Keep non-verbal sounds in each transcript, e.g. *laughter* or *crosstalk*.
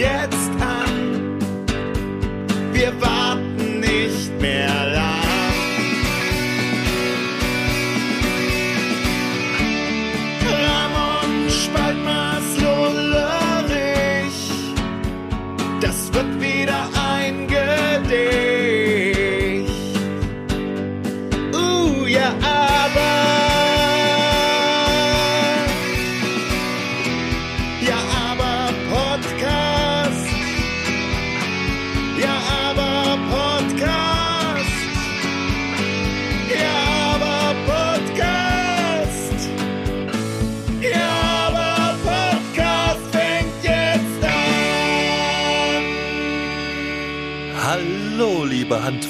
jetzt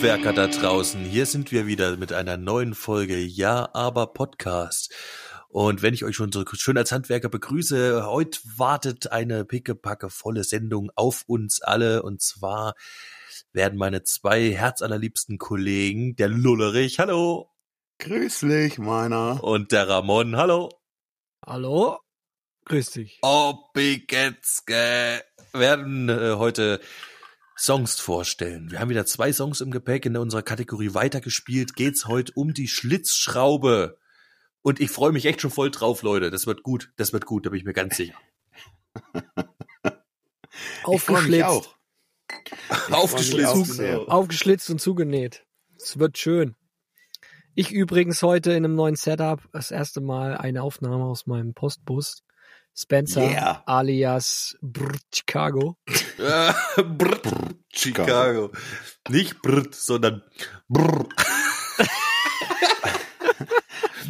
Handwerker da draußen. Hier sind wir wieder mit einer neuen Folge Ja, aber Podcast. Und wenn ich euch schon so schön als Handwerker begrüße, heute wartet eine pickepacke volle Sendung auf uns alle. Und zwar werden meine zwei herzallerliebsten Kollegen, der Lullerich, hallo, Grüß dich, meiner. und der Ramon, hallo, Hallo? Grüß dich. Opigetzke, werden äh, heute Songs vorstellen. Wir haben wieder zwei Songs im Gepäck in unserer Kategorie weitergespielt. Geht's heute um die Schlitzschraube. Und ich freue mich echt schon voll drauf, Leute. Das wird gut. Das wird gut, da bin ich mir ganz sicher. *laughs* Aufgeschlitzt. auch. Aufgeschlitzt. Aufgeschlitzt und zugenäht. Es wird schön. Ich übrigens heute in einem neuen Setup das erste Mal eine Aufnahme aus meinem Postbus. Spencer Yeah. alias Brr Chicago. *laughs* Brr, Chicago. Nicht brr, sondern brr.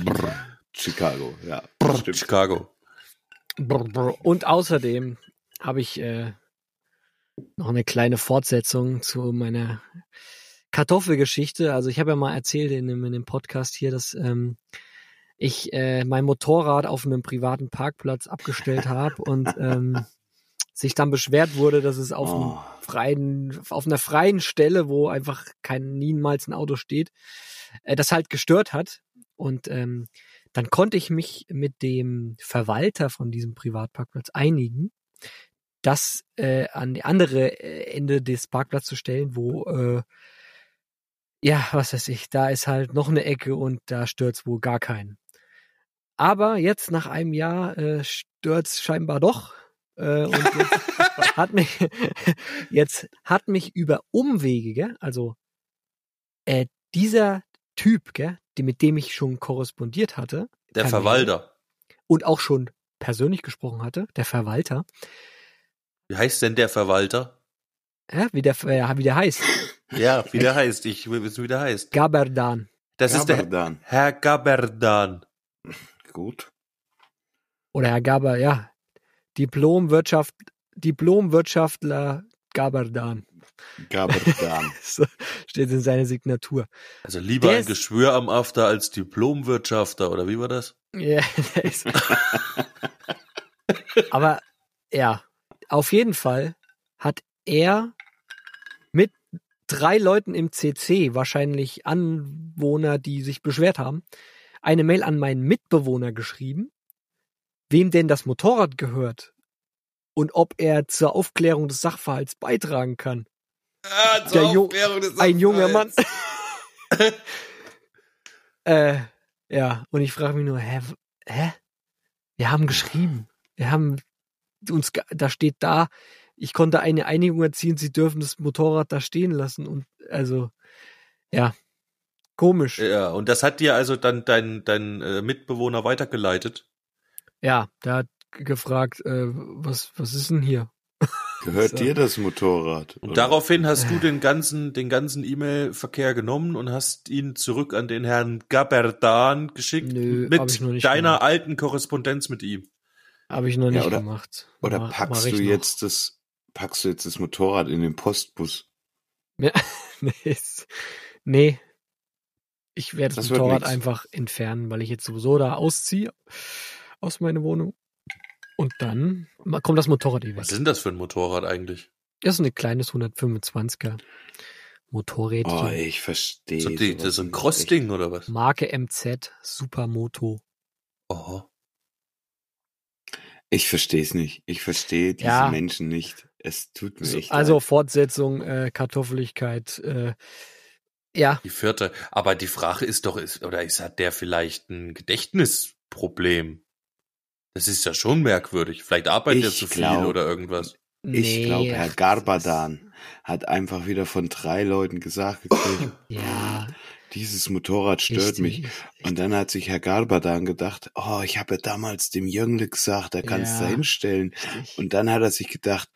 Brr, Chicago, ja. brr stimmt. Chicago. Brr, brr. Und außerdem habe ich äh, noch eine kleine Fortsetzung zu meiner Kartoffelgeschichte. Also ich habe ja mal erzählt in dem, in dem Podcast hier, dass ähm, ich äh, mein Motorrad auf einem privaten Parkplatz abgestellt habe und *laughs* ähm, sich dann beschwert wurde, dass es auf, Oh. einem freien, auf einer freien Stelle, wo einfach kein niemals ein Auto steht, äh, das halt gestört hat. Und ähm, dann konnte ich mich mit dem Verwalter von diesem Privatparkplatz einigen, das äh, an die andere äh, Ende des Parkplatzes zu stellen, wo äh, ja, was weiß ich, da ist halt noch eine Ecke und da stört's wohl gar keinen. Aber jetzt nach einem Jahr äh, stört's scheinbar doch. Äh, und jetzt *laughs* hat mich jetzt hat mich über Umwege, gell? also äh, dieser Typ, gell, die, mit dem ich schon korrespondiert hatte Der Verwalter. und auch schon persönlich gesprochen hatte, der Verwalter, Wie heißt denn der Verwalter? ja, wie der äh, wie der heißt, Ja, wie der *laughs* heißt. Ich will wissen, wie der heißt. Gaberdan. Das ist der Gaberdan. Herr Gaberdan. Gut. Oder Herr Gaber, ja, Diplomwirtschaft, Diplomwirtschaftler Gaberdan. Gaberdan. *laughs* So steht in seiner Signatur. Also lieber Der ein ist- Geschwür am After als Diplomwirtschafter, oder wie war das? Ja, *laughs* der ist. Aber ja, auf jeden Fall hat er mit drei Leuten im CC, wahrscheinlich Anwohner, die sich beschwert haben, eine Mail an meinen Mitbewohner geschrieben, wem denn das Motorrad gehört und ob er zur Aufklärung des Sachverhalts beitragen kann. Ah, Der Ju- Ein junger Mann. *laughs* äh, ja, und ich frage mich nur, hä, hä? Wir haben geschrieben. Wir haben uns, da steht da, ich konnte eine Einigung erzielen, sie dürfen das Motorrad da stehen lassen und also, ja, komisch. Ja, und das hat dir also dann dein, dein äh, Mitbewohner weitergeleitet. Ja, der hat gefragt, äh, was, was ist denn hier? *laughs* Gehört So. dir das Motorrad? Und oder? daraufhin hast du den ganzen, den ganzen E-Mail-Verkehr genommen und hast ihn zurück an den Herrn Gaberdan geschickt Nö, hab mit ich noch nicht deiner gemacht. alten Korrespondenz mit ihm. Habe ich noch Ja, nicht oder- gemacht. Oder Ma- mach packst ich du noch. jetzt das, packst du jetzt das Motorrad in den Postbus? Ja, *laughs* nee, nee. Ich werde das, Das Motorrad einfach entfernen, weil ich jetzt sowieso da ausziehe aus meiner Wohnung. Und dann kommt das Motorrad eh weg. Was ist denn das für ein Motorrad eigentlich? Das ist ein kleines 125er Motorrädchen. Oh, ich verstehe. So, die, das ist so ein Crossding oder was? Marke MZ Supermoto. Oh. Ich verstehe es nicht. Ich verstehe diese Ja. Menschen nicht. Es tut mir So, echt also leid. Fortsetzung, äh, Kartoffeligkeit, äh, ja, Die vierte. Aber die Frage ist doch, ist, oder ist, hat der vielleicht ein Gedächtnisproblem? Das ist ja schon merkwürdig. Vielleicht arbeitet er zu viel glaub- oder irgendwas. Ich nee, glaube, Herr Garbadan hat einfach wieder von drei Leuten gesagt gekriegt, *laughs* Ja, dieses Motorrad stört mich. richtig. Und dann hat sich Herr Garbadan gedacht, oh, ich habe ja damals dem Jüngle gesagt, er kann es Ja. da hinstellen. richtig. Und dann hat er sich gedacht,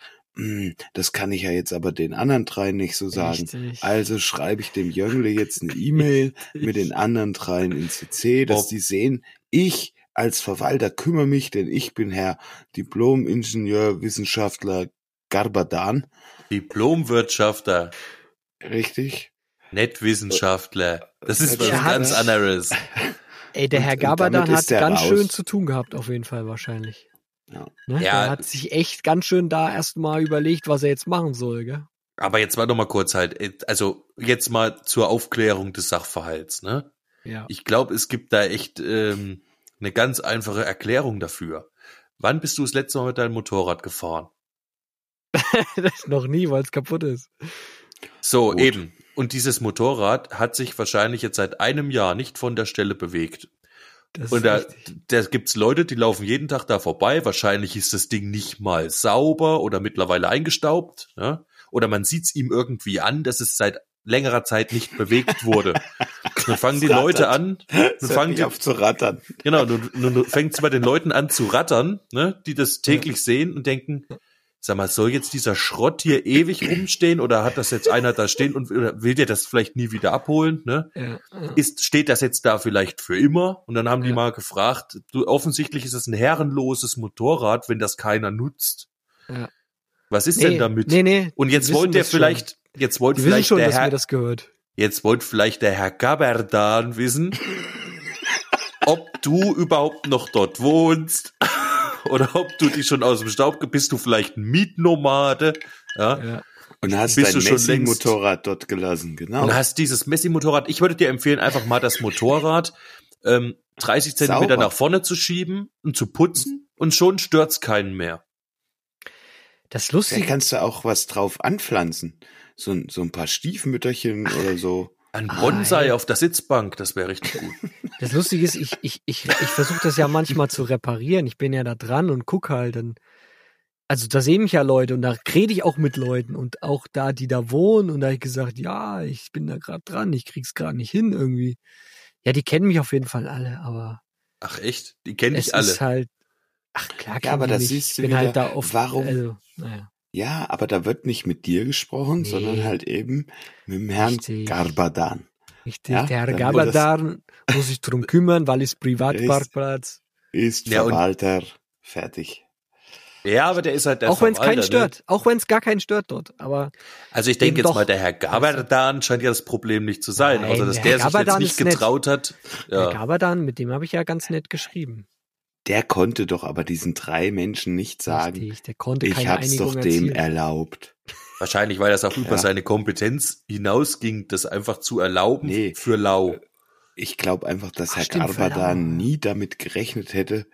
das kann ich ja jetzt aber den anderen dreien nicht so sagen. Richtig. Also schreibe ich dem Jüngle jetzt eine E-Mail mit den anderen dreien in CC, dass Bob. die sehen, ich als Verwalter kümmere mich, denn ich bin Herr Diplom-Ingenieur, Wissenschaftler Garbadan. Diplomwirtschafter, Richtig? Nettwissenschaftler. Das ist was hat- ganz anderes. Ey, der Herr und Gabadan hat ganz raus. schön zu tun gehabt, auf jeden Fall wahrscheinlich. Ja. Ne? Ja. Der hat sich echt ganz schön da erstmal überlegt, was er jetzt machen soll, gell? Aber jetzt mal noch mal kurz halt, also jetzt mal zur Aufklärung des Sachverhalts, ne? Ja. Ich glaube, es gibt da echt ähm, eine ganz einfache Erklärung dafür. Wann bist du das letzte Mal mit deinem Motorrad gefahren? *laughs* das noch nie, weil es kaputt ist. So, Gut. eben. Und dieses Motorrad hat sich wahrscheinlich jetzt seit einem Jahr nicht von der Stelle bewegt. Das Und da, richtig. da gibt's Leute, die laufen jeden Tag da vorbei. Wahrscheinlich ist das Ding nicht mal sauber oder mittlerweile eingestaubt. Ja? Oder man sieht's ihm irgendwie an, dass es seit längerer Zeit nicht bewegt wurde. *laughs* Dann fangen die Es Leute an, Es dann fangen die, auf zu rattern. genau, nun, nun fängt's bei den Leuten an zu rattern, ne, die das täglich sehen und denken, sag mal, soll jetzt dieser Schrott hier ewig rumstehen oder hat das jetzt einer da stehen und will der das vielleicht nie wieder abholen, ne? Ja, ja. ist, steht das jetzt da vielleicht für immer? Und dann haben die Ja. mal gefragt, du, offensichtlich ist es ein herrenloses Motorrad, wenn das keiner nutzt. Ja. Was ist nee, denn damit? Nee, nee. Und jetzt wollte der das schon. vielleicht, jetzt wollte vielleicht schon, der Herr, das gehört. jetzt wollte vielleicht der Herr Gaberdan wissen, ob du überhaupt noch dort wohnst. Oder ob du dich schon aus dem Staub, bist du vielleicht ein Mietnomade, ja? Ja. Und hast Bist dein du schon längst- Messi-Motorrad dort gelassen, genau. Und hast dieses Messi-Motorrad. Ich würde dir empfehlen, einfach mal das Motorrad ähm, 30 Zentimeter Sauber. nach vorne zu schieben und zu putzen und schon stört's keinen mehr. Das Lustige, kannst du auch was drauf anpflanzen. So, ein- so ein paar Stiefmütterchen oder so. Ein Ah, Bonsai hey. auf der Sitzbank, das wäre richtig gut. *laughs* das Lustige ist, ich, ich, ich, ich versuche das ja manchmal zu reparieren. Ich bin ja da dran und guck halt. Und, also da sehen mich ja Leute und da rede ich auch mit Leuten und auch da, die da wohnen. Und da habe ich gesagt, ja, ich bin da gerade dran, ich krieg's gerade nicht hin irgendwie. Ja, die kennen mich auf jeden Fall alle, aber Ach echt? Die kenne es ich alle. ist halt. Ach klar, Ja, aber kennen das mich. siehst ich du bin wieder, halt da oft. warum- Also, naja. Ja, aber da wird nicht mit dir gesprochen, Nee. sondern halt eben mit dem Herrn Richtig. Garbadan. Richtig, Ja, der Herr Gabadar muss sich drum kümmern, weil es Privatparkplatz. Ist Ja, und- Verwalter. Fertig. ja, aber der ist halt der Auch wenn es keinen Verwalter, stört. Auch wenn es gar keinen stört dort. Aber Ne? Also ich denke jetzt doch. mal, der Herr Gaberdan scheint ja das Problem nicht zu sein. Nein, außer dass der der, Herr sich jetzt Gaberdan nicht ist nett. getraut hat. der Ja. Gabadan, mit dem habe ich ja ganz nett geschrieben. Der konnte doch aber diesen drei Menschen nicht sagen, Richtig, der konnte ich hab's Einigung doch dem erzielen. erlaubt. Wahrscheinlich, weil das auch über Ja. seine Kompetenz hinausging, das einfach zu erlauben Nee. für lau. Ich glaube einfach, dass Ach, Herr stimmt, Garbadan verdammt. nie damit gerechnet hätte,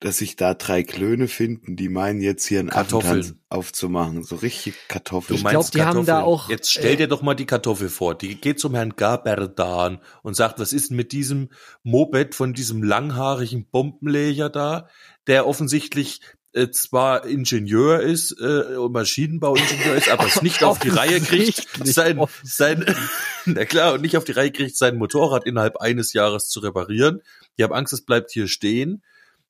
dass sich da drei Klöne finden, die meinen jetzt hier einen Kartoffeln. Affentanz aufzumachen. So richtig Kartoffeln. Ich glaub, die haben da auch, Jetzt stell äh, dir doch mal die Kartoffel vor. Die geht zum Herrn Gaberdan und sagt, was ist denn mit diesem Moped von diesem langhaarigen Bombenleger da, der offensichtlich äh, zwar Ingenieur ist, äh, und Maschinenbauingenieur ist, aber es nicht auf die Reihe kriegt, sein, sein, *laughs* na klar, und nicht auf die Reihe kriegt, sein Motorrad innerhalb eines Jahres zu reparieren. Die haben Angst, es bleibt hier stehen.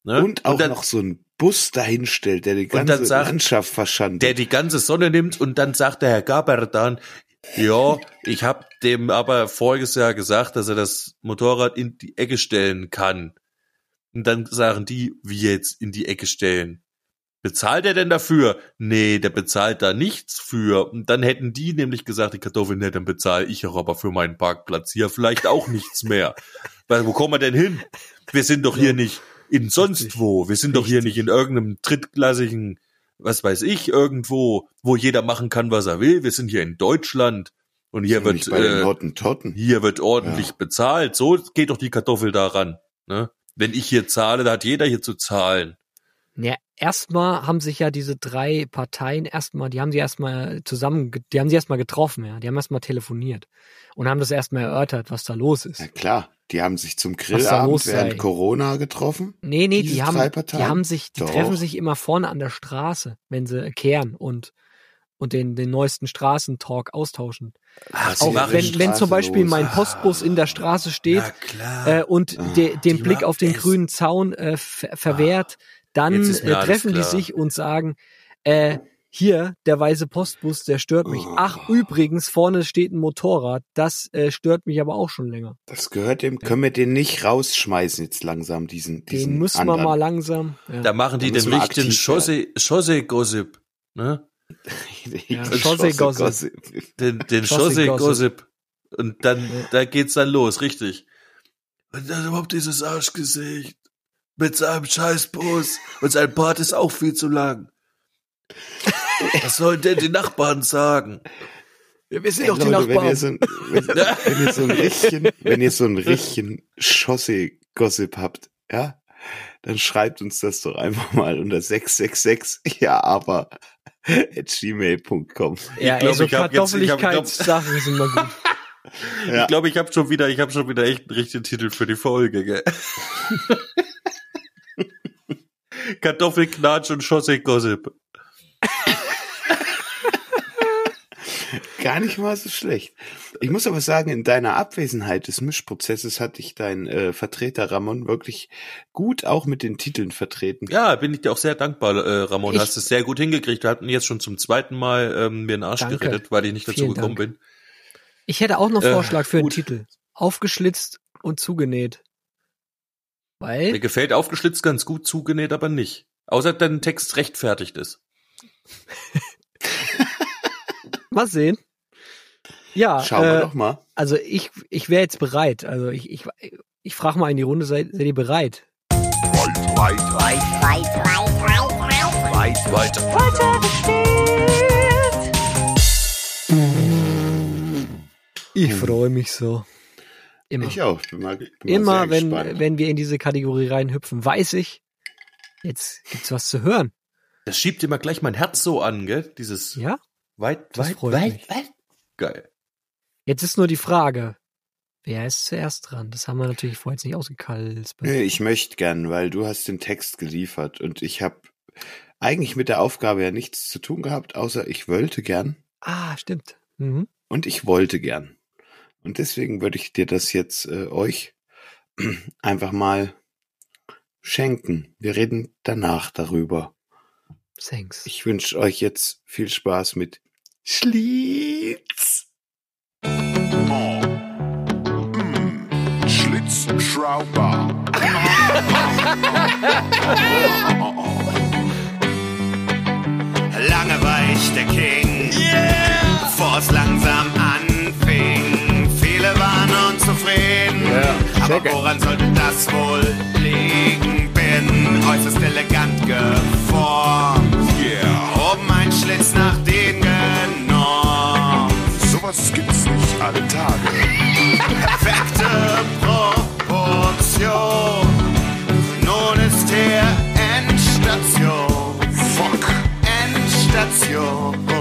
Ne? Und auch dann, noch so einen Bus dahinstellt, der die dann ganze sagt- Landschaft verschandelt. der die ganze Sonne nimmt und dann sagt der Herr Gaberdan, ja, ich habe dem aber voriges Jahr gesagt, dass er das Motorrad in die Ecke stellen kann. Und dann sagen die, wie jetzt in die Ecke stellen. Bezahlt er denn dafür? Nee, der bezahlt da nichts für. Und dann hätten die nämlich gesagt, die Kartoffeln, nee, dann bezahle ich auch aber für meinen Parkplatz hier vielleicht auch nichts mehr. Weil wo kommen wir denn hin? Wir sind doch hier nicht in sonst Richtig. wo. Wir sind doch hier nicht in irgendeinem drittklassigen, was weiß ich, irgendwo, wo jeder machen kann, was er will. Wir sind hier in Deutschland und hier wird äh, hier wird ordentlich Ja. bezahlt. So geht doch die Kartoffel daran. Ne? Wenn ich hier zahle, da hat jeder hier zu zahlen. Ja, erstmal haben sich ja diese drei Parteien erstmal, die haben sie erstmal zusammen, die haben sie erstmal getroffen, ja. Die haben erstmal telefoniert und haben das erstmal erörtert, was da los ist. Na klar, die haben sich zum Grillabend während sei. Corona getroffen. Nee, nee, die haben, drei die Parteien? haben sich, die Doch. treffen sich immer vorne an der Straße, wenn sie kehren und, und den, den neuesten Straßentalk austauschen. Ach, Auch wenn, wenn zum Beispiel los. mein Postbus in der Straße steht, äh, und Ah, de, den Blick auf den grünen Zaun äh, ver verwehrt, dann äh, treffen die sich und sagen, äh, hier, der weiße Postbus, der stört mich. Oh. Ach, übrigens, vorne steht ein Motorrad, das äh, stört mich aber auch schon länger. Das gehört dem, können wir den nicht rausschmeißen jetzt langsam, diesen, diesen Den müssen anderen. wir mal langsam. Ja. da machen die Da den richtigen Chaussee-Gossip. Ne? *laughs* Ja, Den Chaussee Schosse- Gossip. Gossip. Den, den Chaussee-Gossip. Chaussee-Gossip. Und dann, Ja. da geht's dann los, richtig. Und dann überhaupt dieses Arschgesicht. Mit seinem Scheißbus. Und sein Bart ist auch viel zu lang. Was sollen denn die Nachbarn sagen? wir sind Ey, doch die Leute, wenn Nachbarn. ihr so ein, wenn, *laughs* wenn ihr so ein richtigen, wenn ihr so ein richtigen Chaussee-Gossip habt, ja, dann schreibt uns das doch einfach mal unter 666, ja, aber *laughs* at gmail.com. ja, Ich glaub, ey, so ich hab jetzt- ich hab- Kartoffeligkeitssachen sind mal gut. Ja. *laughs* Ich glaube, ich habe schon wieder, ich habe schon wieder echt einen richtigen Titel für die Folge, gell? Kartoffelknatsch und Chaussee-Gossip. Gar nicht mal so schlecht. Ich muss aber sagen, in deiner Abwesenheit des Mischprozesses hat dich dein äh, Vertreter Ramon wirklich gut auch mit den Titeln vertreten. Ja, bin ich dir auch sehr dankbar, äh, Ramon. Ich- hast es sehr gut hingekriegt. Wir hatten jetzt schon zum zweiten Mal ähm, mir den Arsch Danke. gerettet, weil ich nicht dazu Vielen gekommen Dank. bin. Ich hätte auch noch Äh, Vorschlag für einen. Titel. Aufgeschlitzt und zugenäht. Mir Weil, gefällt aufgeschlitzt ganz gut, zugenäht aber nicht. Außer dein Text rechtfertigt ist. *laughs* mal sehen. Ja, Schauen wir äh, doch mal. also ich, ich wäre jetzt bereit. Also ich, ich, ich frage mal in die Runde, seid, seid ihr bereit? Weiter. Ich freue mich so. Immer. Ich auch. Bin mal, bin Immer sehr wenn, gespannt. wenn wir in diese Kategorie reinhüpfen, weiß ich, jetzt gibt's was zu hören. Das schiebt immer gleich mein Herz so an, gell? Dieses Ja? weit, Das weit, freut weit, mich. weit. Geil. Jetzt ist nur die Frage, wer ist zuerst dran? Das haben wir natürlich vorher jetzt nicht ausgekalzt. Nee, ich möchte gern, weil du hast den Text geliefert und ich habe eigentlich mit der Aufgabe ja nichts zu tun gehabt, außer ich wollte gern Ah, stimmt. Mhm. und ich wollte gern. Und deswegen würde ich dir das jetzt äh, euch *clears throat* einfach mal schenken. Wir reden danach darüber. Thanks. Ich wünsche euch jetzt viel Spaß mit Schlitz. Schlitzschrauber. *laughs* Lange war ich der King, bevor es langsam aber woran sollte das wohl liegen? Bin äußerst elegant geformt, Yeah. oben ein Schlitz nach den genommen. Sowas gibt's nicht alle Tage. Perfekte Proportion, nun ist hier Endstation. Fuck. Endstation.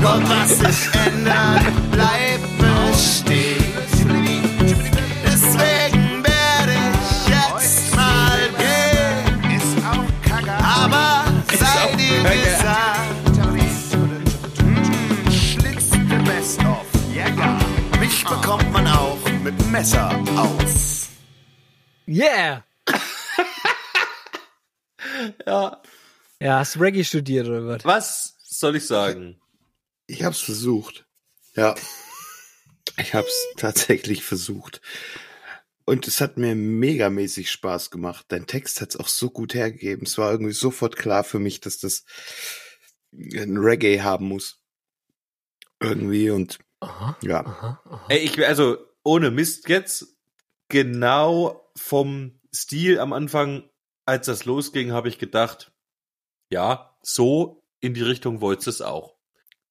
Und was sich ändert, bleibt bestehen. Deswegen werde ich jetzt mal gehen. Aber sei dir gesagt, hm, schlitzt the best of Jäger. Mich bekommt man auch mit Messer aus. Yeah! *laughs* ja. Ja, hast Reggae studiert oder was? Was soll ich sagen? Ich hab's versucht. Ja. *laughs* Ich hab's tatsächlich versucht. Und es hat mir megamäßig Spaß gemacht. Dein Text hat's auch so gut hergegeben. Es war irgendwie sofort klar für mich, dass das ein Reggae haben muss. Irgendwie und Aha, ja. aha, aha. Ey, ich also ohne Mist jetzt genau vom Stil am Anfang, als das losging, habe ich gedacht, ja, so in die Richtung wolltest du es auch.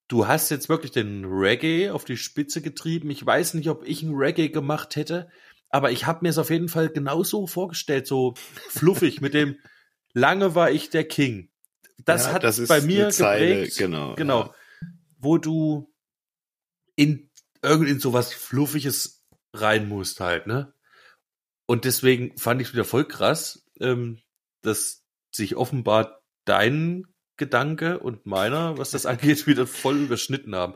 Du hast jetzt wirklich den Reggae auf die Spitze getrieben. Ich weiß nicht, ob ich ein Reggae gemacht hätte, aber ich habe mir es auf jeden Fall genauso vorgestellt, so fluffig mit dem lange war ich der King. Das Ja, hat das bei mir Zeile, geprägt, genau, genau, ja. wo du in irgend in sowas fluffiges rein musst halt, ne? Und deswegen fand ich es wieder voll krass, ähm, dass sich offenbar dein Gedanke und meiner, was das *laughs* angeht, wieder voll überschnitten haben.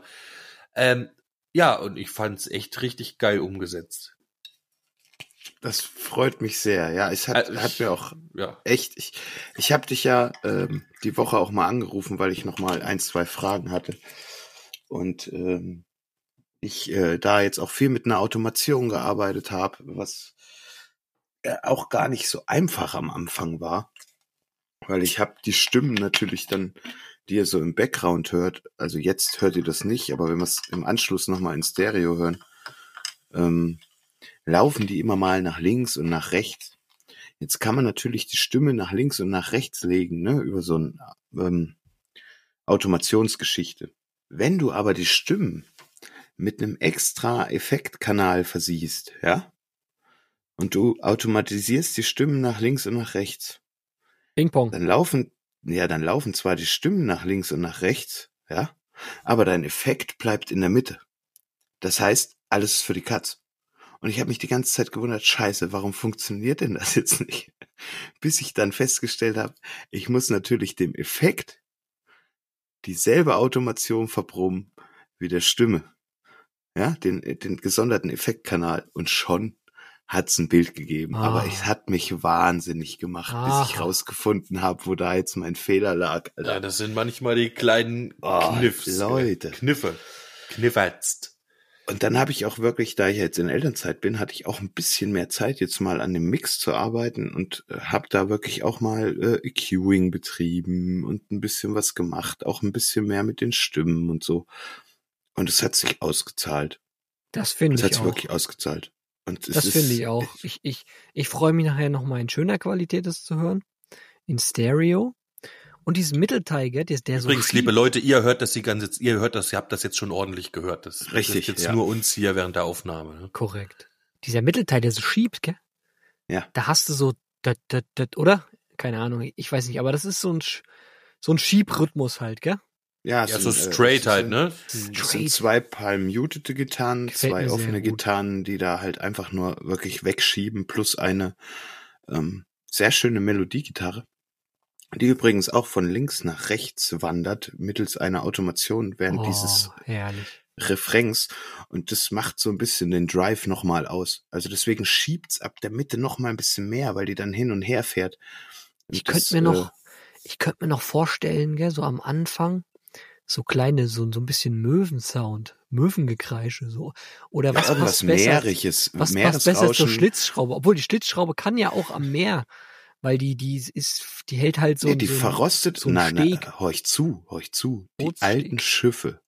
Ähm, ja, und ich fand es echt richtig geil umgesetzt. Das freut mich sehr. Ja, es hat, Äh, hat mir auch Ja. echt, ich, ich habe dich ja ähm, die Woche auch mal angerufen, weil ich noch mal ein, zwei Fragen hatte. Und ähm, ich äh, da jetzt auch viel mit einer Automation gearbeitet habe, was äh, auch gar nicht so einfach am Anfang war. Weil ich habe die Stimmen natürlich dann, die ihr so im Background hört, also jetzt hört ihr das nicht, aber wenn wir es im Anschluss nochmal in Stereo hören, ähm, laufen die immer mal nach links und nach rechts. Jetzt kann man natürlich die Stimme nach links und nach rechts legen, ne, über so ein ähm, Automationsgeschichte. Wenn du aber die Stimmen mit einem extra Effektkanal versiehst, ja, und du automatisierst die Stimmen nach links und nach rechts, Ping-Pong. dann laufen, ja, dann laufen zwar die Stimmen nach links und nach rechts, ja, aber dein Effekt bleibt in der Mitte. Das heißt, alles ist für die Katz. Und ich habe mich die ganze Zeit gewundert, scheiße, warum funktioniert denn das jetzt nicht? *laughs* Bis ich dann festgestellt habe, ich muss natürlich dem Effekt dieselbe Automation verproben wie der Stimme. Ja, den, den gesonderten Effektkanal. Und schon hat's ein Bild gegeben. Ah. Aber es hat mich wahnsinnig gemacht, bis ich rausgefunden habe, wo da jetzt mein Fehler lag. Alter. ja, das sind manchmal die kleinen Oh, Kniffs. Leute. Kniffe. Kniffertzt. Und dann habe ich auch wirklich, da ich jetzt in Elternzeit bin, hatte ich auch ein bisschen mehr Zeit, jetzt mal an dem Mix zu arbeiten und äh, habe da wirklich auch mal äh, EQing betrieben und ein bisschen was gemacht, auch ein bisschen mehr mit den Stimmen und so. Und es hat sich ausgezahlt. Das finde Es ich hat sich auch. wirklich ausgezahlt. Und es Das finde ich auch. Ich, ich, ich freue mich nachher nochmal in schöner Qualität das zu hören. In Stereo. Und diesen Mittelteil, gell, der, der so Übrigens, liebe Leute, ihr hört das die ganze, ihr hört das, ihr habt das jetzt schon ordentlich gehört. Das das Richtig, ist jetzt ja. nur uns hier während der Aufnahme. Ne? Korrekt. Dieser Mittelteil, der so schiebt, gell? Ja. Da hast du so, dat, dat, dat, oder? Keine Ahnung, ich weiß nicht, aber das ist so ein, so ein Schiebrhythmus halt, gell? Ja, Ja, es so sind, äh, straight es halt, sind- ne? Es sind Straight. zwei palmutete Gitarren, Gefällt zwei offene. Gitarren, die da halt einfach nur wirklich wegschieben, plus eine ähm, sehr schöne Melodiegitarre, die übrigens auch von links nach rechts wandert, mittels einer Automation während oh, dieses herrlich. Refrains. Und das macht so ein bisschen den Drive nochmal aus. Also deswegen schiebt's ab der Mitte nochmal ein bisschen mehr, weil die dann hin und her fährt. Und Ich könnte mir noch, äh, ich könnte mir noch vorstellen, gell, so am Anfang, so kleine, so, so ein bisschen Möwensound, Möwengekreische, so. Oder was ja, passt was besser? Meeriges, Was passt besser zur. Schlitzschraube? Obwohl die Schlitzschraube kann ja auch am Meer, weil die, die ist, die hält halt so, nee, die so verrostet. so ein nein, nein, horch zu, horch zu. Die Bootssteg. alten Schiffe,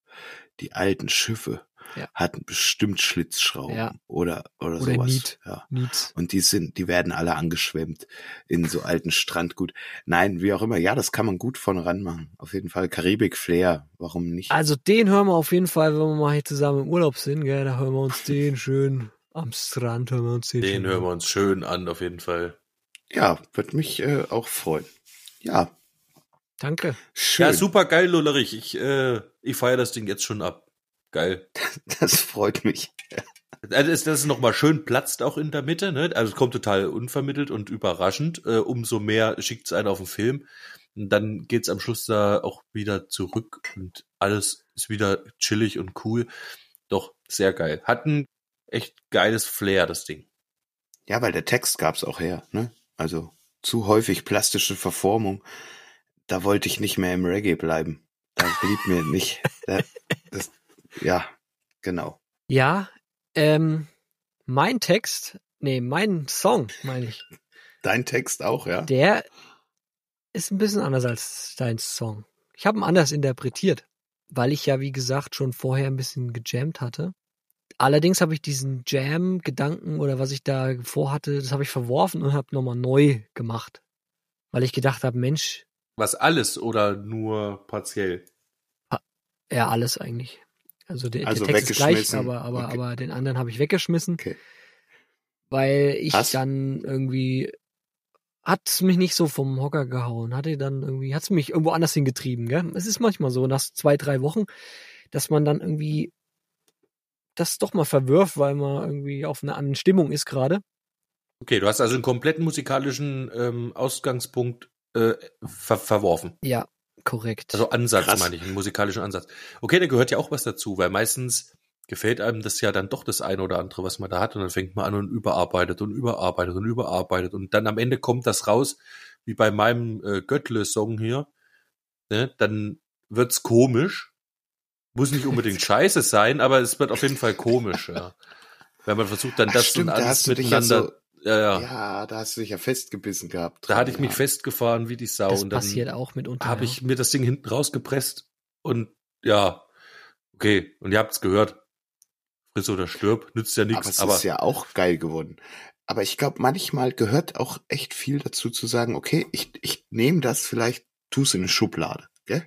die alten Schiffe Ja. hatten bestimmt Schlitzschrauben Ja. oder oder, Oder sowas. Niet. Ja. Niets. Und die sind, die werden alle angeschwemmt in so alten Strandgut. Nein, wie auch immer. Ja, das kann man gut vorne ranmachen. Auf jeden Fall Karibik Flair. Warum nicht? Also den hören wir auf jeden Fall, wenn wir mal hier zusammen im Urlaub sind, gell, da hören wir uns *laughs* den schön am Strand, hören wir uns den, Den schön hören an. wir uns schön an, auf jeden Fall. Ja, wird mich äh, auch freuen. Ja, Danke. schön. Ja, super geil, Lullerich. Ich, äh, ich feiere das Ding jetzt schon ab. Geil. *laughs* Das freut mich. Also ist das nochmal schön platzt auch in der Mitte, ne? Also es kommt total unvermittelt und überraschend. Äh, umso mehr schickt es einen auf den Film. Und dann geht's am Schluss da auch wieder zurück und alles ist wieder chillig und cool. Doch, sehr geil. Hat einen echt geiles Flair, das Ding. Ja, weil der Text gab's auch her, ne? Also zu häufig plastische Verformung. Da wollte ich nicht mehr im Reggae bleiben. Da blieb mir nicht. Da, das, ja, genau. Ja, ähm, mein Text, nee, mein Song, meine ich, Dein Text auch, ja? der ist ein bisschen anders als dein Song. Ich habe ihn anders interpretiert, weil ich ja, wie gesagt, schon vorher ein bisschen gejammt hatte. Allerdings habe ich diesen Jam-Gedanken oder was ich da vorhatte, das habe ich verworfen und habe nochmal neu gemacht. Weil ich gedacht habe, Mensch, Was alles oder nur partiell? ja, alles eigentlich. Also der, Also der Text ist gleich, aber, aber, Okay. aber den anderen habe ich weggeschmissen. Okay. weil ich Was? dann irgendwie hat's mich nicht so vom Hocker gehauen, hatte dann irgendwie hat's mich irgendwo anders hingetrieben, gell? Es ist manchmal so nach zwei drei Wochen, dass man dann irgendwie das doch mal verwirft, weil man irgendwie auf einer anderen Stimmung ist gerade. Okay, du hast also einen kompletten musikalischen ähm, Ausgangspunkt äh, ver verworfen. Ja, korrekt. Also Ansatz Krass. meine ich, einen musikalischen Ansatz. Okay, da gehört ja auch was dazu, weil meistens gefällt einem das ja dann doch das eine oder andere, was man da hat und dann fängt man an und überarbeitet und überarbeitet und überarbeitet und dann am Ende kommt das raus, wie bei meinem äh, Göttle-Song hier, ne? dann wird's komisch. Muss nicht unbedingt *laughs* scheiße sein, aber es wird auf jeden Fall komisch, ja. Wenn man versucht dann Ach, das stimmt, und da alles hast du dich ja ja, ja, da hast du dich ja festgebissen gehabt. Da hatte ich mich ja. festgefahren wie die Sau das und dann passiert auch mitunter. habe ja. ich mir das Ding hinten rausgepresst und ja, okay, und ihr habt's gehört. Friss oder stirb, nützt ja Aber nichts, es aber, ist ja auch geil geworden. Aber ich glaube, manchmal gehört auch echt viel dazu zu sagen, okay, ich, ich nehme das vielleicht, tu's in eine Schublade, gell?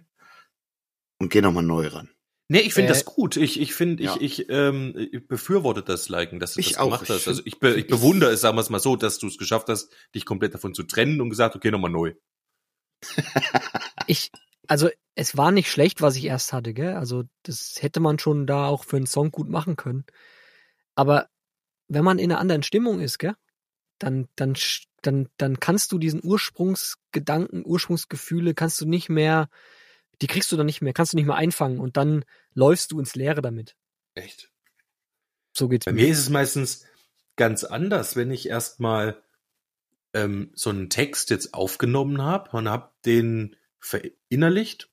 Und geh nochmal neu ran. Nee, ich finde Äh, das gut. Ich ich finde ja. ich ich ähm, ich befürworte das Liken, dass du Ich das auch. gemacht Ich hast. also ich be, ich bewundere es, sagen wir es mal so, dass du es geschafft hast, dich komplett davon zu trennen und gesagt, okay, nochmal neu. *laughs* ich also es war nicht schlecht, was ich erst hatte, gell? Also das hätte man schon da auch für einen Song gut machen können. Aber wenn man in einer anderen Stimmung ist, gell? Dann dann dann dann kannst du diesen Ursprungsgedanken, Ursprungsgefühle kannst du nicht mehr die kriegst du dann nicht mehr, kannst du nicht mehr einfangen und dann läufst du ins Leere damit. Echt? So geht's Bei mir. mir ist es meistens ganz anders, wenn ich erstmal ähm, so einen Text jetzt aufgenommen habe und habe den verinnerlicht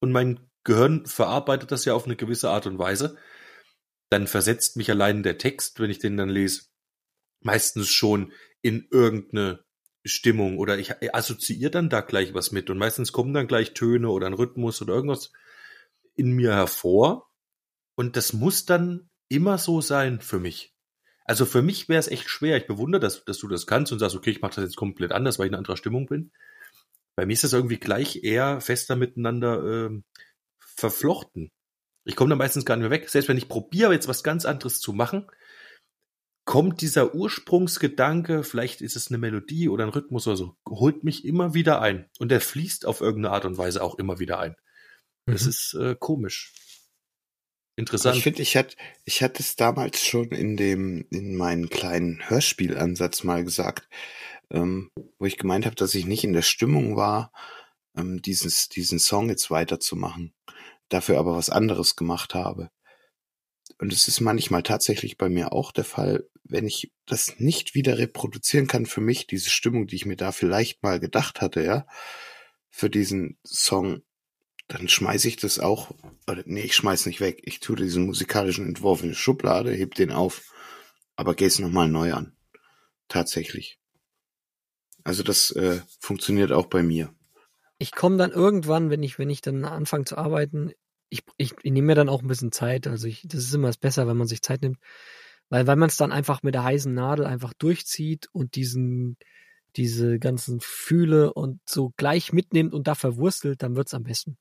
und mein Gehirn verarbeitet das ja auf eine gewisse Art und Weise, dann versetzt mich allein der Text, wenn ich den dann lese, meistens schon in irgendeine Stimmung oder ich assoziiere dann da gleich was mit und meistens kommen dann gleich Töne oder ein Rhythmus oder irgendwas in mir hervor und das muss dann immer so sein für mich. Also für mich wäre es echt schwer. Ich bewundere, dass, dass du das kannst und sagst, okay, ich mache das jetzt komplett anders, weil ich in anderer Stimmung bin. Bei mir ist das irgendwie gleich eher fester miteinander ähm, verflochten. Ich komme da meistens gar nicht mehr weg. Selbst wenn ich probiere, jetzt was ganz anderes zu machen, kommt dieser Ursprungsgedanke, vielleicht ist es eine Melodie oder ein Rhythmus oder so, holt mich immer wieder ein. Und der fließt auf irgendeine Art und Weise auch immer wieder ein. Das Mhm. ist äh, komisch. Interessant. Ich finde, ich hatte, ich hatte es damals schon in dem, in meinen kleinen Hörspielansatz mal gesagt, ähm, wo ich gemeint habe, dass ich nicht in der Stimmung war, ähm, dieses, diesen Song jetzt weiterzumachen, dafür aber was anderes gemacht habe. Und es ist manchmal tatsächlich bei mir auch der Fall, wenn ich das nicht wieder reproduzieren kann für mich, diese Stimmung, die ich mir da vielleicht mal gedacht hatte, ja, für diesen Song, dann schmeiße ich das auch, oder nee, ich schmeiß nicht weg. Ich tue diesen musikalischen Entwurf in die Schublade, heb den auf, aber gehe es nochmal neu an. Tatsächlich. Also das äh, funktioniert auch bei mir. ich komme dann irgendwann, wenn ich, wenn ich dann anfange zu arbeiten, ich, ich, ich nehme mir dann auch ein bisschen Zeit. Also ich, das ist immer das besser, wenn man sich Zeit nimmt. Weil, weil man es dann einfach mit der heißen Nadel einfach durchzieht und diesen, diese ganzen Fühle und so gleich mitnimmt und da verwurstelt, dann wird's am besten.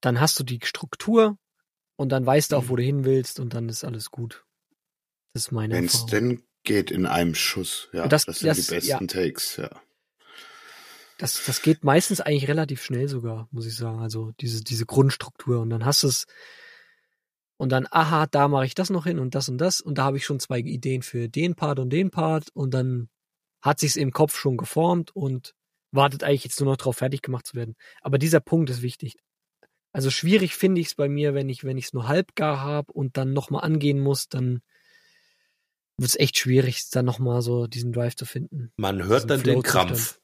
Dann hast du die Struktur und dann weißt du auch, wo du hin willst und dann ist alles gut. Das ist meine Wenn es Erfahrung. denn geht in einem Schuss, ja. Das- Das, sind das- die besten Takes, ja. Das, das geht meistens eigentlich relativ schnell sogar, muss ich sagen. Also diese, diese Grundstruktur. Und dann hast du es und dann, aha, da mache ich das noch hin und das und das. Und da habe ich schon zwei Ideen für den Part und den Part. Und dann hat sich's im Kopf schon geformt und wartet eigentlich jetzt nur noch drauf, fertig gemacht zu werden. Aber dieser Punkt ist wichtig. Also schwierig finde ich es bei mir, wenn ich wenn ich es nur halbgar habe und dann nochmal angehen muss, dann wird es echt schwierig, dann nochmal so diesen Drive zu finden. Man hört dann den Krampf.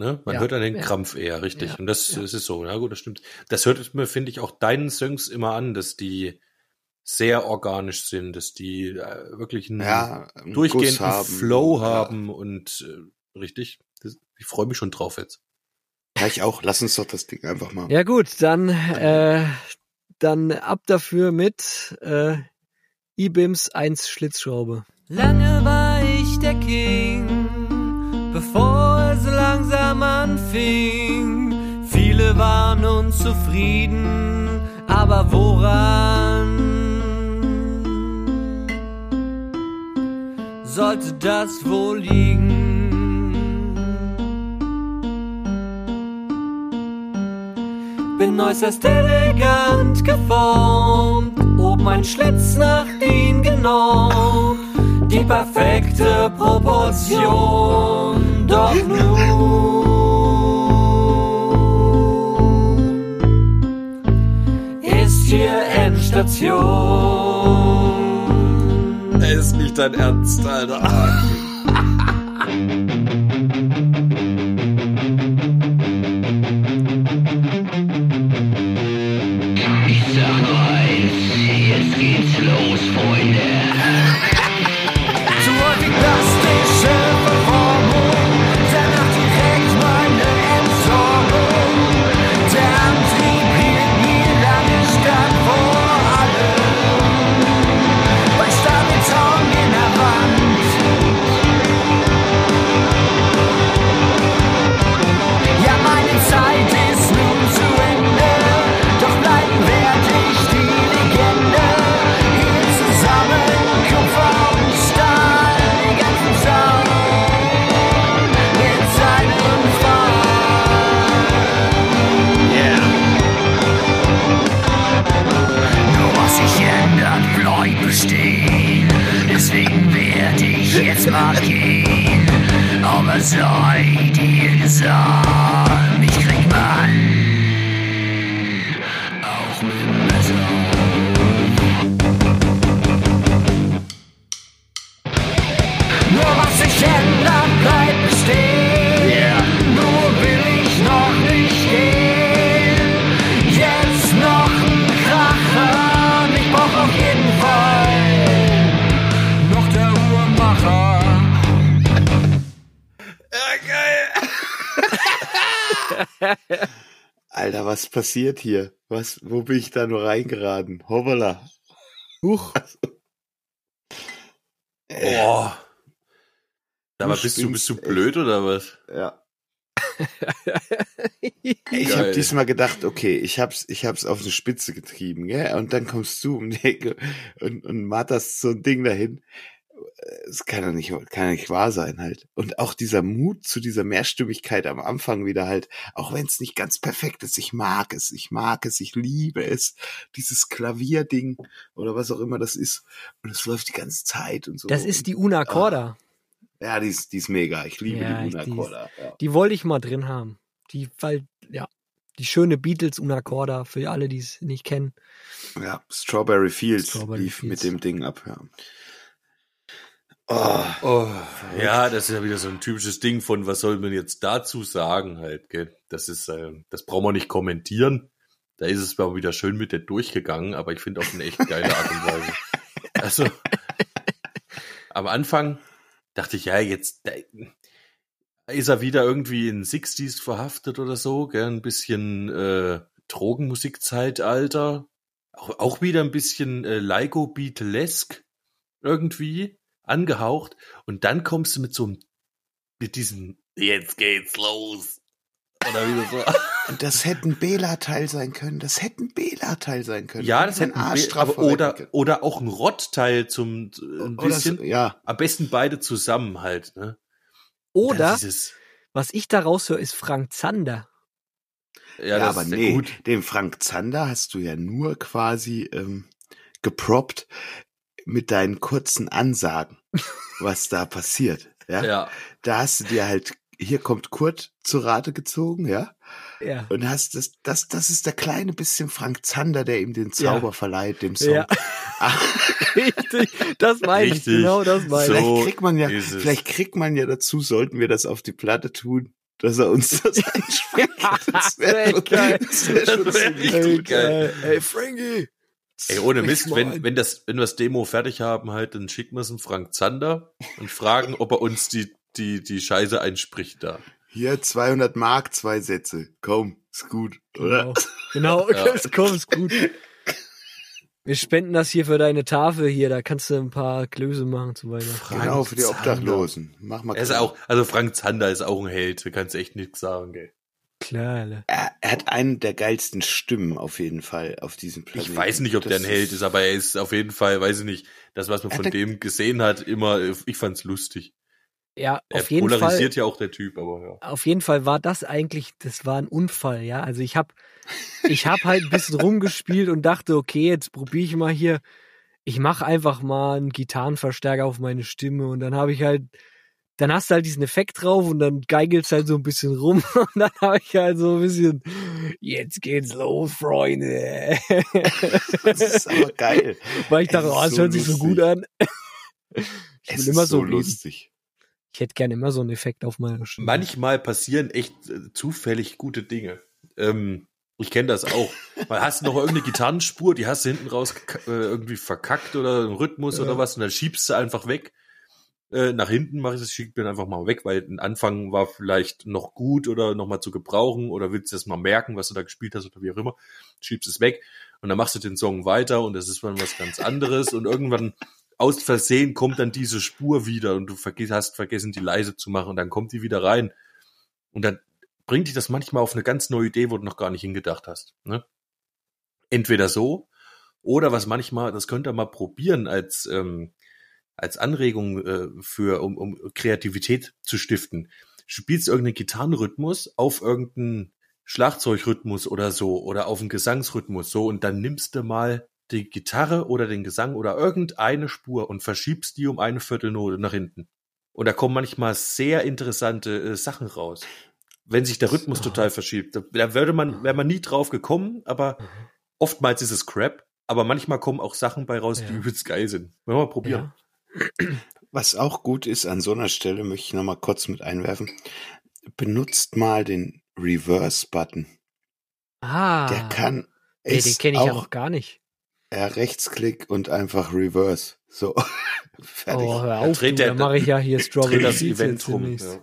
Ne? Man Ja, hört dann den ja. Krampf eher, richtig. Ja, Und das, ja. das ist so, ja gut, das stimmt. Das hört mir, finde ich, auch deinen Songs immer an, dass die sehr organisch sind, dass die äh, wirklich einen Ja, einen durchgehenden haben. Flow Ja. haben und äh, richtig. Das, ich freue mich schon drauf jetzt. Ja, ich auch. Lass uns doch das Ding einfach mal. Ja gut, dann äh, dann ab dafür mit äh, IBIMS 1 Schlitzschraube. Lange war ich der King, anfing. Viele waren unzufrieden, aber woran sollte das wohl liegen? Bin äußerst elegant geformt, oben ein Schlitz nach ihn genau die perfekte Proportion. Doch nun ist hier Endstation. Ist nicht dein Ernst, Alter. Ich sag nur eins, jetzt geht's los, Alter, was passiert hier? Was, wo bin ich da nur reingeraten? Hoppala. Huch. *laughs* Boah. Aber bist du, bist du blöd oder was? Ja. *laughs* Ich habe diesmal gedacht, okay, ich hab's, ich hab's auf eine Spitze getrieben, gell? Und dann kommst du um die Ecke und, und matterst so ein Ding dahin. Es kann ja nicht, kann ja nicht wahr sein halt. Und auch dieser Mut zu dieser Mehrstimmigkeit am Anfang wieder halt, auch wenn es nicht ganz perfekt ist, ich mag es, ich mag es, ich liebe es, dieses Klavierding oder was auch immer das ist. Und es läuft die ganze Zeit und so. Das ist die Una Corda. Ja, die ist, die ist mega. Ich liebe Ja, die Una die ist- Corda. Ja. Die wollte ich mal drin haben. Die, weil, ja, die schöne Beatles Una Corda, für alle, die es nicht kennen. Ja, Strawberry Fields Strawberry lief Fields. mit dem Ding ab, ja. Oh, Oh, ja, das ist ja wieder so ein typisches Ding von, was soll man jetzt dazu sagen halt, gell? Das ist, äh, das brauchen wir nicht kommentieren. Da ist es mal wieder schön mit der durchgegangen, aber ich finde auf eine echt geile Art und Weise. Also, am Anfang dachte ich, ja, jetzt da ist er wieder irgendwie in 60s verhaftet oder so, gell? Ein bisschen äh, Drogenmusikzeitalter. Auch, auch wieder ein bisschen äh, Lyco Beatlesk irgendwie angehaucht. Und dann kommst du mit so einem, mit diesem Jetzt geht's los. Oder wieder so. *laughs* und das hätte ein Bela-Teil sein können. Das hätte ein Bela-Teil sein können. ja, das hätte ein Arsch oder, oder auch ein Rottteil zum äh, ein bisschen. so, ja, Am besten beide zusammen halt, ne? Oder, was ich da raushöre, ist Frank Zander. ja, ja, das aber nee, gut. den Frank Zander hast du ja nur quasi ähm, geproppt mit deinen kurzen Ansagen, *laughs* was da passiert. Ja? Ja, da hast du dir halt hier kommt Kurt zu Rate gezogen, ja? Ja. Und hast das, das, das ist der kleine bisschen Frank Zander, der ihm den Zauber Ja. verleiht, dem Song. Ja. *laughs* Ah, Richtig, das meine ich, Richtig. genau das meine So. ich. vielleicht kriegt man ja, vielleicht kriegt man ja dazu, sollten wir das auf die Platte tun, dass er uns das *laughs* einspricht. Das wär wäre schon, geil. das wär Das wär richtig gut. geil. Ey, Frankie. Ey, ohne Mist, wenn, wenn, das, wenn wir das Demo fertig haben, halt, dann schicken wir es dem Frank Zander und fragen, ob er uns die, die, die Scheiße einspricht da. Hier 200 Mark, zwei Sätze. Komm, ist gut, oder? Genau, genau *laughs* Ja. *laughs* das kommt, ist gut. Wir spenden das hier für deine Tafel hier, da kannst du ein paar Klöße machen zum Beispiel. Genau, für die Zander. Obdachlosen. Mach mal Er ist auch, also Frank Zander ist auch ein Held, du kannst echt nichts sagen, gell. Klar, Alter. er, er hat einen der geilsten Stimmen auf jeden Fall auf diesem Planeten. Ich weiß nicht, ob der Das ein Held ist, aber er ist auf jeden Fall, weiß ich nicht, das, was man von der- dem gesehen hat, immer, ich fand's lustig. Ja, Er auf jeden Fall. polarisiert ja auch der Typ, aber ja. auf jeden Fall war das eigentlich, das war ein Unfall, ja. Also ich habe ich hab halt ein bisschen *laughs* rumgespielt und dachte, okay, jetzt probiere ich mal hier, ich mache einfach mal einen Gitarrenverstärker auf meine Stimme und dann habe ich halt, dann hast du halt diesen Effekt drauf und dann geigelt's halt so ein bisschen rum *laughs* und dann habe ich halt so ein bisschen, jetzt geht's los, Freunde. *laughs* Das ist aber geil. Weil ich dachte, oh, das so hört sich so lustig. gut an. *laughs* Ich Es ist immer so lustig. Ich hätte gerne immer so einen Effekt auf meiner Stimme. Manchmal passieren echt äh, zufällig gute Dinge. Ähm, ich kenne das auch. Weil hast du noch irgendeine Gitarrenspur, die hast du hinten raus äh, irgendwie verkackt oder einen Rhythmus Ja. oder was und dann schiebst du einfach weg. Äh, nach hinten mache ich das, schieb mir einfach mal weg, weil ein Anfang war vielleicht noch gut oder noch mal zu gebrauchen oder willst du das mal merken, was du da gespielt hast oder wie auch immer. Schiebst es weg und dann machst du den Song weiter und das ist dann was ganz anderes und irgendwann aus Versehen kommt dann diese Spur wieder und du hast vergessen, die leise zu machen und dann kommt die wieder rein. Und dann bringt dich das manchmal auf eine ganz neue Idee, wo du noch gar nicht hingedacht hast. Ne? Entweder so oder was manchmal, das könnt ihr mal probieren als, ähm, als Anregung äh, für, um, um Kreativität zu stiften. Spielst irgendeinen Gitarrenrhythmus auf irgendeinen Schlagzeugrhythmus oder so oder auf einen Gesangsrhythmus so und dann nimmst du mal die Gitarre oder den Gesang oder irgendeine Spur und verschiebst die um eine Viertelnote nach hinten. Und da kommen manchmal sehr interessante äh, Sachen raus. Wenn sich der Rhythmus total verschiebt. Da, da würde man, wäre man nie drauf gekommen, aber oftmals ist es Crap. Aber manchmal kommen auch Sachen bei raus, die Ja. übelst geil sind. Wollen wir mal probieren. Was auch gut ist, an so einer Stelle möchte ich noch mal kurz mit einwerfen. Benutzt mal den Reverse-Button. ah, Der kann ey, den ist kenne ich ja auch noch gar nicht. ja, Rechtsklick und einfach Reverse. So. *laughs* Fertig. Oh, hör Da auf, dreht du, der- da mache ich ja hier *laughs* Strawberry das Event rum. Ja.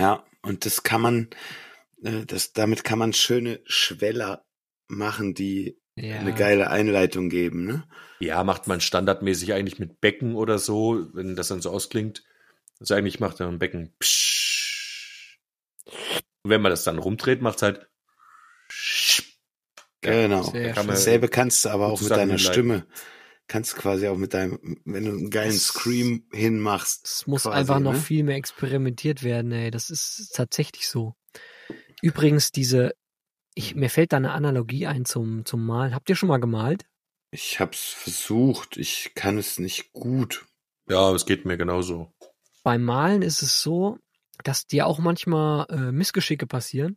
Ja, und das kann man, äh, das, damit kann man schöne Schweller machen, die Ja. eine geile Einleitung geben, ne? ja, macht man standardmäßig eigentlich mit Becken oder so, wenn das dann so ausklingt. Also eigentlich macht er ein Becken. Psch. Und wenn man das dann rumdreht, macht's halt. Genau. Sehr kann man-. Dasselbe kannst du aber auch mit deiner. Stimme. Kannst quasi auch mit deinem, wenn du einen geilen Das- Scream hinmachst. Es muss quasi, einfach noch ne? viel mehr experimentiert werden, ey. Das ist tatsächlich so. Übrigens, diese, ich, mir fällt da eine Analogie ein zum, zum Malen. Habt ihr schon mal gemalt? Ich hab's versucht, ich kann es nicht gut. Ja, es geht mir genauso. Beim Malen ist es so, dass dir auch manchmal äh, Missgeschicke passieren.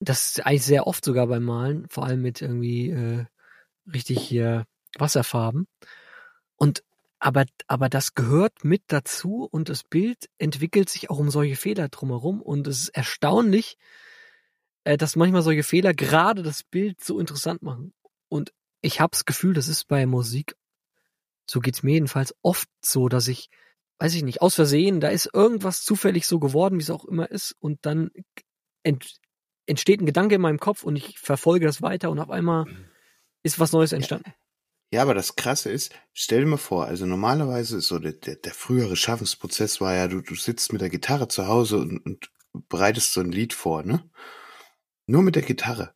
Das ist eigentlich sehr oft sogar beim Malen, vor allem mit irgendwie äh, richtig hier Wasserfarben. Und aber, aber das gehört mit dazu und das Bild entwickelt sich auch um solche Fehler drumherum und es ist erstaunlich, äh, dass manchmal solche Fehler gerade das Bild so interessant machen. Und ich habe das Gefühl, das ist bei Musik, so geht's mir jedenfalls oft so, dass ich, weiß ich nicht, aus Versehen, da ist irgendwas zufällig so geworden, wie es auch immer ist, und dann ent, entsteht ein Gedanke in meinem Kopf und ich verfolge das weiter und auf einmal ist was Neues entstanden. Ja, aber das Krasse ist, stell dir mal vor, also normalerweise ist so der, der, der frühere Schaffensprozess war ja, du, du sitzt mit der Gitarre zu Hause und, und bereitest so ein Lied vor, ne? Nur mit der Gitarre.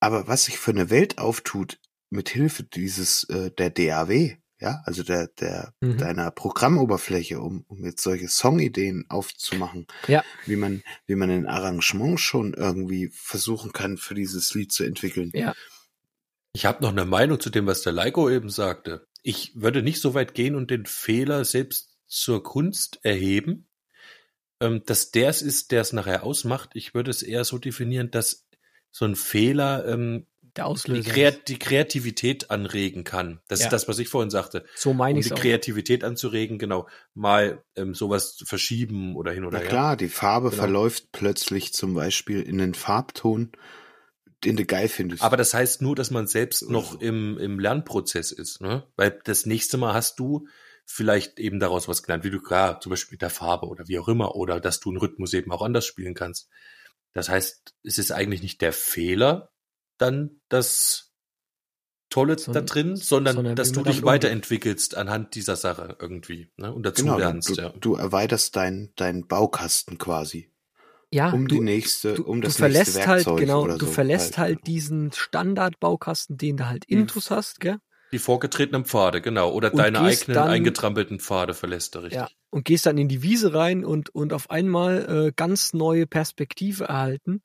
Aber was sich für eine Welt auftut, mit Hilfe dieses, äh, der DAW, ja, also der, der, Mhm. deiner Programmoberfläche, um, um jetzt solche Songideen aufzumachen, Ja. wie man, wie man ein Arrangement schon irgendwie versuchen kann, für dieses Lied zu entwickeln. Ja. Ich habe noch eine Meinung zu dem, was der Leiko eben sagte. Ich würde nicht so weit gehen und den Fehler selbst zur Kunst erheben. Ähm, dass der es ist, der es nachher ausmacht. Ich würde es eher so definieren, dass so ein Fehler ähm, Der die. Kreat die Kreativität anregen kann. Das Ja. ist das, was ich vorhin sagte. so meine Um ich die auch. Kreativität anzuregen, genau, mal ähm, sowas zu verschieben oder hin oder Na her. klar, die Farbe Genau. verläuft plötzlich zum Beispiel in einen Farbton, den du geil findest. Aber das heißt nur, dass man selbst noch im, im Lernprozess ist, ne? Weil das nächste Mal hast du vielleicht eben daraus was gelernt, wie du klar, zum Beispiel mit der Farbe oder wie auch immer, oder dass du einen Rhythmus eben auch anders spielen kannst. Das heißt, es ist eigentlich nicht der Fehler, dann das Tolle da Sondern- drin, sondern, sondern dass du dich weiterentwickelst anhand dieser Sache irgendwie, ne? Und dazu genau, lernst, du, ja. du erweiterst deinen dein Baukasten quasi. Ja, um die du, nächste, du, um du das verlässt nächste halt, Werkzeug genau, oder du so verlässt halt, ja. diesen Standardbaukasten, den du halt Mhm. Intus hast, gell? Die vorgetretenen Pfade, genau. Oder Und deine eigenen dann- eingetrampelten Pfade verlässt du richtig. Ja. Und gehst dann in die Wiese rein und, und auf einmal äh, ganz neue Perspektive erhalten.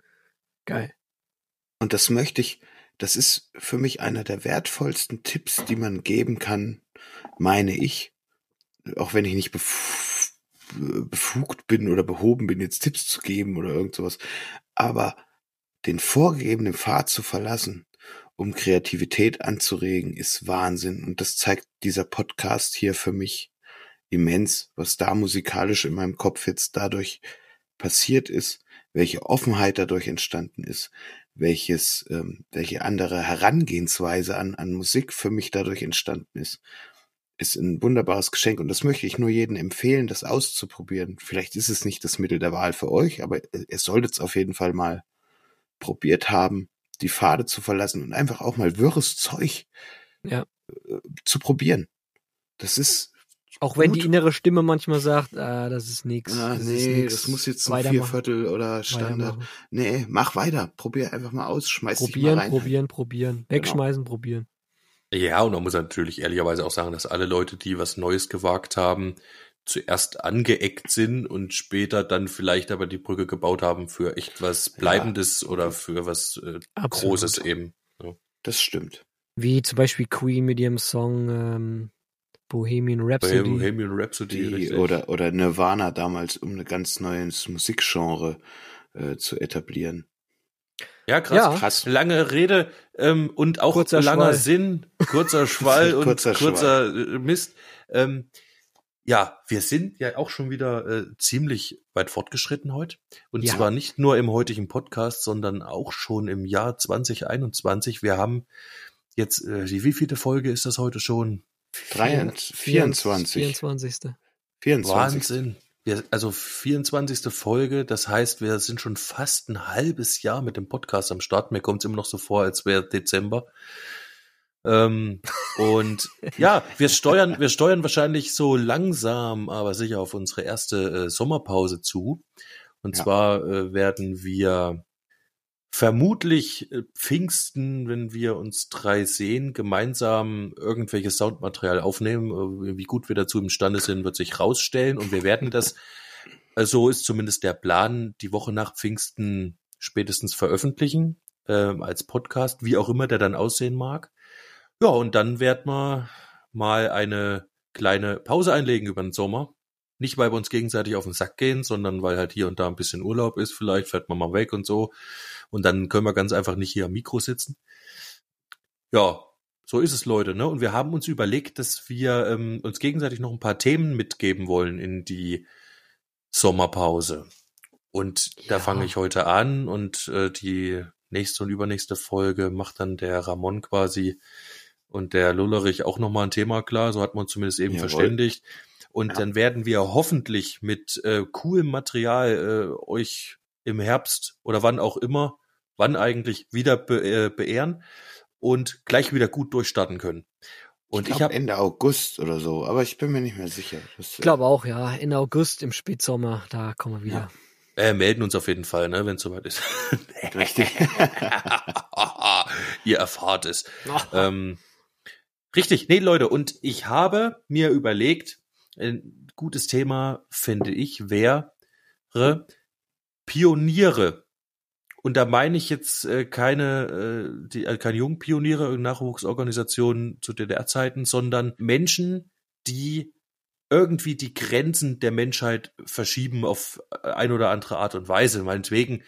Geil. Und das möchte ich, das ist für mich einer der wertvollsten Tipps, die man geben kann, meine ich. Auch wenn ich nicht bef befugt bin oder behoben bin, jetzt Tipps zu geben oder irgend sowas. Aber den vorgegebenen Pfad zu verlassen, um Kreativität anzuregen, ist Wahnsinn. Und das zeigt dieser Podcast hier für mich immens, was da musikalisch in meinem Kopf jetzt dadurch passiert ist, welche Offenheit dadurch entstanden ist, welches, ähm, welche andere Herangehensweise an, an Musik für mich dadurch entstanden ist, ist ein wunderbares Geschenk. Und das möchte ich nur jedem empfehlen, das auszuprobieren. Vielleicht ist es nicht das Mittel der Wahl für euch, aber ihr solltet es auf jeden Fall mal probiert haben, die Pfade zu verlassen und einfach auch mal wirres Zeug Ja. äh, zu probieren. Das ist Auch wenn Gut. die innere Stimme manchmal sagt, ah, das ist nix. Ah, das ist nee, nix. das muss jetzt ein Vierviertel oder Standard. Nee, mach weiter. Probier einfach mal aus. Schmeiß dich Probieren, mal rein. probieren, probieren. Wegschmeißen, probieren. Ja, und man muss natürlich ehrlicherweise auch sagen, dass alle Leute, die was Neues gewagt haben, zuerst angeeckt sind und später dann vielleicht aber die Brücke gebaut haben für echt was Bleibendes oder für was äh. Großes eben. Das stimmt. Wie zum Beispiel Queen mit ihrem Song ähm, Bohemian Rhapsody. Bohemian Rhapsody, Die, oder, oder Nirvana damals, um ein ganz neues Musikgenre äh, zu etablieren. ja, krass. Ja. Krass. Lange Rede ähm, und auch Kurzer langer Schwall. Sinn, kurzer *laughs* Schwall und Kurzer kurzer, äh, Mist. Ähm, ja, wir sind ja auch schon wieder äh, ziemlich weit fortgeschritten heute. Und Ja. zwar nicht nur im heutigen Podcast, sondern auch schon im Jahr 2021. Wir haben jetzt, äh, die wievielte Folge ist das heute schon? 23, 24. 24. 24. Wahnsinn. Wir, also 24. Folge, das heißt, wir sind schon fast ein halbes Jahr mit dem Podcast am Start. Mir kommt es immer noch so vor, als wäre Dezember. Ähm, und *laughs* ja, wir steuern, wir steuern wahrscheinlich so langsam, aber sicher auf unsere erste äh, Sommerpause zu. Und Ja. zwar äh, werden wir vermutlich äh, Pfingsten, wenn wir uns drei sehen, gemeinsam irgendwelches Soundmaterial aufnehmen. Äh, Wie gut wir dazu imstande sind, wird sich rausstellen. Und wir werden das, *laughs* äh, so ist zumindest der Plan, die Woche nach Pfingsten spätestens veröffentlichen, äh, als Podcast, wie auch immer der dann aussehen mag. Ja, und dann werden wir mal eine kleine Pause einlegen über den Sommer. Nicht, weil wir uns gegenseitig auf den Sack gehen, sondern weil halt hier und da ein bisschen Urlaub ist. Vielleicht fährt man mal weg und so. Und dann können wir ganz einfach nicht hier am Mikro sitzen. Ja, so ist es, Leute. Ne? Und wir haben uns überlegt, dass wir ähm, uns gegenseitig noch ein paar Themen mitgeben wollen in die Sommerpause. Und da Ja. fange ich heute an und äh, die nächste und übernächste Folge macht dann der Ramon quasi und der Lullerich auch nochmal ein Thema klar. So hat man uns zumindest eben Jawohl. verständigt. Und Ja. dann werden wir hoffentlich mit äh, coolem Material äh, euch im Herbst oder wann auch immer, wann eigentlich wieder be äh, beehren und gleich wieder gut durchstarten können. Und ich ich, habe Ende August oder so, aber ich bin mir nicht mehr sicher. Das, Ich glaube auch, ja. In August im Spätsommer, da kommen wir wieder. äh, melden uns auf jeden Fall, ne, wenn es soweit ist. Richtig. *laughs* *laughs* Ihr erfahrt es. *laughs* Ähm, richtig, nee, Leute, und ich habe mir überlegt, ein gutes Thema, finde ich, wäre Pioniere. Und da meine ich jetzt äh, keine, äh, die, äh, keine Jungpioniere, Nachwuchsorganisationen zu DDR-Zeiten, sondern Menschen, die irgendwie die Grenzen der Menschheit verschieben auf ein oder andere Art und Weise. Meinetwegen,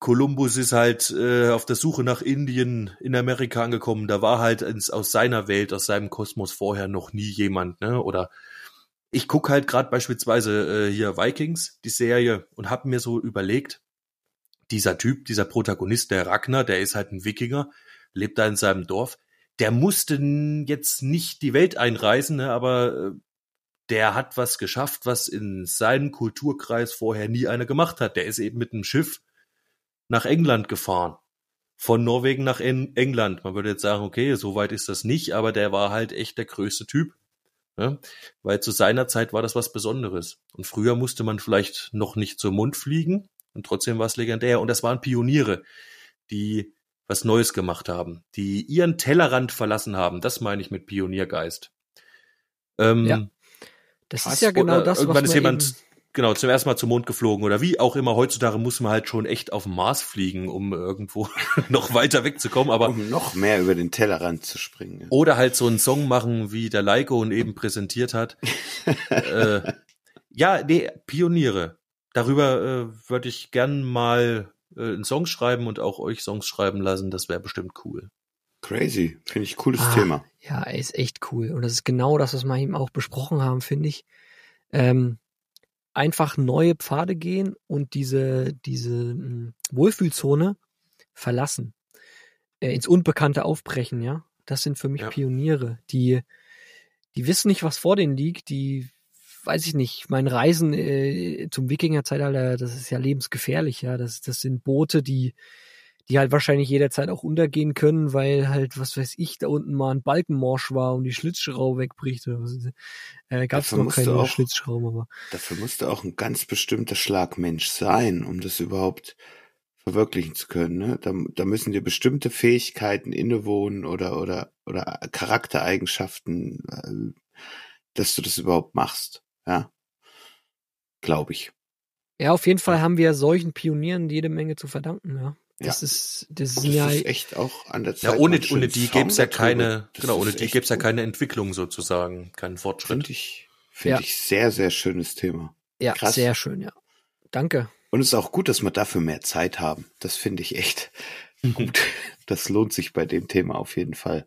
Kolumbus ist halt äh, auf der Suche nach Indien in Amerika angekommen. Da war halt ins, aus seiner Welt, aus seinem Kosmos vorher noch nie jemand, ne? Oder ich guck halt gerade beispielsweise äh, hier Vikings, die Serie, und hab mir so überlegt, dieser Typ, dieser Protagonist, der Ragnar, der ist halt ein Wikinger, lebt da in seinem Dorf. Der musste jetzt nicht die Welt einreisen, ne, aber äh, der hat was geschafft, was in seinem Kulturkreis vorher nie einer gemacht hat. Der ist eben mit einem Schiff nach England gefahren. Von Norwegen nach en England. Man würde jetzt sagen, okay, so weit ist das nicht, aber der war halt echt der größte Typ. Ne? Weil zu seiner Zeit war das was Besonderes. Und früher musste man vielleicht noch nicht zum Mund fliegen und trotzdem war es legendär. Und das waren Pioniere, die was Neues gemacht haben, die ihren Tellerrand verlassen haben. Das meine ich mit Pioniergeist. Ähm, Ja. Das ist ja genau das, was man ist jemand eben, genau zum ersten Mal zum Mond geflogen oder wie auch immer. Heutzutage muss man halt schon echt auf den Mars fliegen, um irgendwo *laughs* noch weiter wegzukommen. Aber um noch mehr über den Tellerrand zu springen. oder halt so einen Song machen, wie der Leiko ihn eben präsentiert hat. *laughs* äh, ja, nee, Pioniere. Darüber äh, würde ich gern mal äh, einen Song schreiben und auch euch Songs schreiben lassen. Das wäre bestimmt cool. Crazy. Finde ich cooles Ah. Thema. Ja, ist echt cool. Und das ist genau das, was wir eben auch besprochen haben, finde ich. Ähm, einfach neue Pfade gehen und diese, diese mh, Wohlfühlzone verlassen. Äh, ins Unbekannte aufbrechen, ja. Das sind für mich Ja. Pioniere, die, die wissen nicht, was vor denen liegt, die weiß ich nicht, mein Reisen äh, zum Wikingerzeitalter, das ist ja lebensgefährlich, ja. Das, das sind Boote, die, die halt wahrscheinlich jederzeit auch untergehen können, weil halt, was weiß ich, da unten mal ein Balkenmorsch war und die Schlitzschraube wegbricht. Oder was. Äh, Gab es Dafür noch musst du keine auch- Schlitzschrauben, aber Dafür musste auch ein ganz bestimmter Schlag Mensch sein, um das überhaupt verwirklichen zu können. Ne? Da, da müssen dir bestimmte Fähigkeiten innewohnen oder oder oder Charaktereigenschaften, äh, dass du das überhaupt machst. Ja, glaube ich. ja, auf jeden Fall haben wir solchen Pionieren jede Menge zu verdanken, ja. Das Ja. ist, das Das ist ja, ist echt auch an der Zeit. Ja, ohne, ohne die gäbe es ja keine, Das genau, ohne die gäbe es ja keine Entwicklung sozusagen, keinen Fortschritt. Finde ich, finde Ja. ich sehr, sehr schönes Thema. ja, krass. sehr schön, ja. Danke. Und es ist auch gut, dass wir dafür mehr Zeit haben. Das finde ich echt *laughs* gut. Das lohnt sich bei dem Thema auf jeden Fall.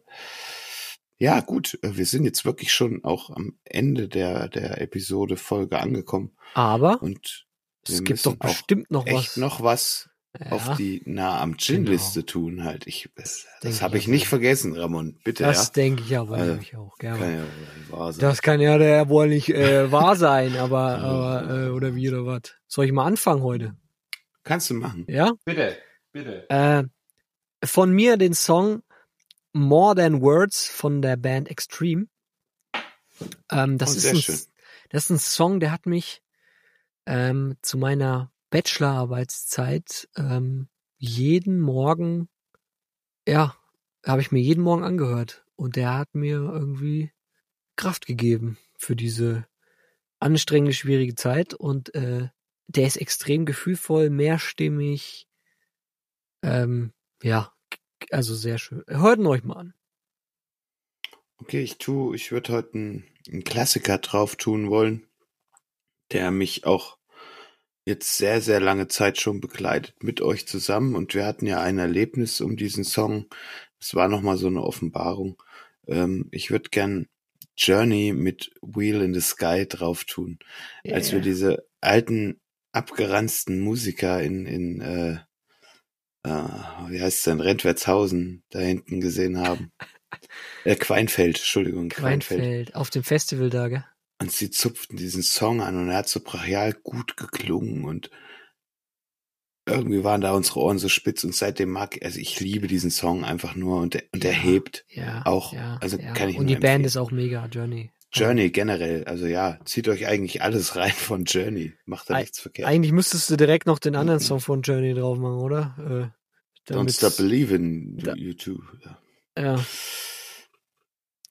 Ja, gut. äh, Wir sind jetzt wirklich schon auch am Ende der, der Episode Folge angekommen. Aber Und es gibt doch bestimmt noch echt was. noch was ja, auf die nah am Gin-Liste tun halt. Ich, das das habe ich ich nicht vergessen, Ramon. Bitte, das ja. denke ich aber Also, nämlich auch gerne. Kann ja wohl nicht wahr sein. Das kann ja der wohl nicht äh, *laughs* wahr sein, aber, aber äh, oder wie oder was. Soll ich mal anfangen heute? Kannst du machen. Ja? Bitte, bitte. Äh, von mir den Song More Than Words von der Band Extreme. Ähm, das, Oh, ist sehr ein, schön. das ist ein Song, der hat mich ähm, zu meiner Bachelorarbeitszeit ähm, jeden Morgen, ja, habe ich mir jeden Morgen angehört. Und der hat mir irgendwie Kraft gegeben für diese anstrengende, schwierige Zeit. Und äh, der ist extrem gefühlvoll, mehrstimmig. Ähm, ja, also sehr schön. Hört ihn euch mal an. Okay, ich tu, ich würde heute einen, einen Klassiker drauf tun wollen, der mich auch jetzt sehr, sehr lange Zeit schon begleitet mit euch zusammen. Und wir hatten ja ein Erlebnis um diesen Song. Es war nochmal so eine Offenbarung. Ähm, ich würde gern Journey mit Wheel in the Sky drauf tun. Als wir diese alten, abgeranzten Musiker in, in äh, äh, wie heißt es denn, Rentwertshausen da hinten gesehen haben. *laughs* Äh, Queinfeld, Entschuldigung, Queinfeld. Queinfeld, auf dem Festival da, gell? Und sie zupften diesen Song an und er hat so brachial gut geklungen und irgendwie waren da unsere Ohren so spitz und seitdem mag, also ich liebe diesen Song einfach nur und der, und der Ja. hebt. Ja. Auch, ja, also ja. kann ich Und die Band empfehlen. ist auch mega, Journey. Journey generell, also ja, zieht euch eigentlich alles *laughs* rein von Journey. Macht da Ei- nichts verkehrt. Eigentlich müsstest du direkt noch den anderen Song von Journey drauf machen, oder? Äh, Don't stop believing Da- you too. Ja. Ja.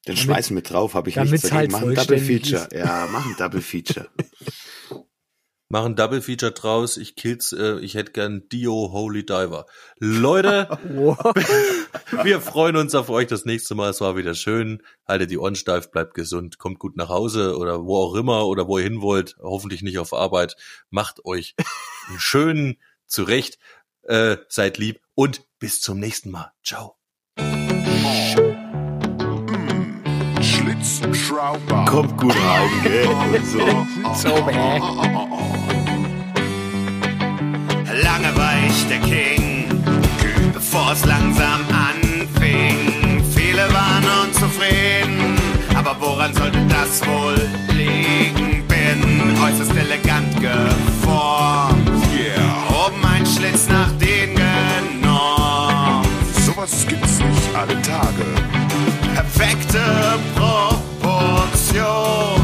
Den Damit- schmeißen wir drauf, habe ich nichts dagegen. halt Machen Double Feature. *laughs* ist. Ja, machen Double Feature. machen Double Feature draus. Ich kill's, äh, ich hätte gern Dio Holy Diver. Leute, *laughs* *laughs* wir freuen uns auf euch das nächste Mal. Es war wieder schön. Haltet die Ohren steif, bleibt gesund, kommt gut nach Hause oder wo auch immer oder wo ihr hin wollt. Hoffentlich nicht auf Arbeit. Macht euch einen schönen zurecht. Äh, seid lieb und bis zum nächsten Mal. Ciao. Kommt gut rein, gell? Und *laughs* so. So, bäh. Lange war ich der King, bevor es langsam anfing. Viele waren unzufrieden, aber woran sollte das wohl liegen? Bin äußerst elegant geformt, oben ein Schlitz nach den genommen. Sowas gibt's nicht alle Tage. perfekte Proportion.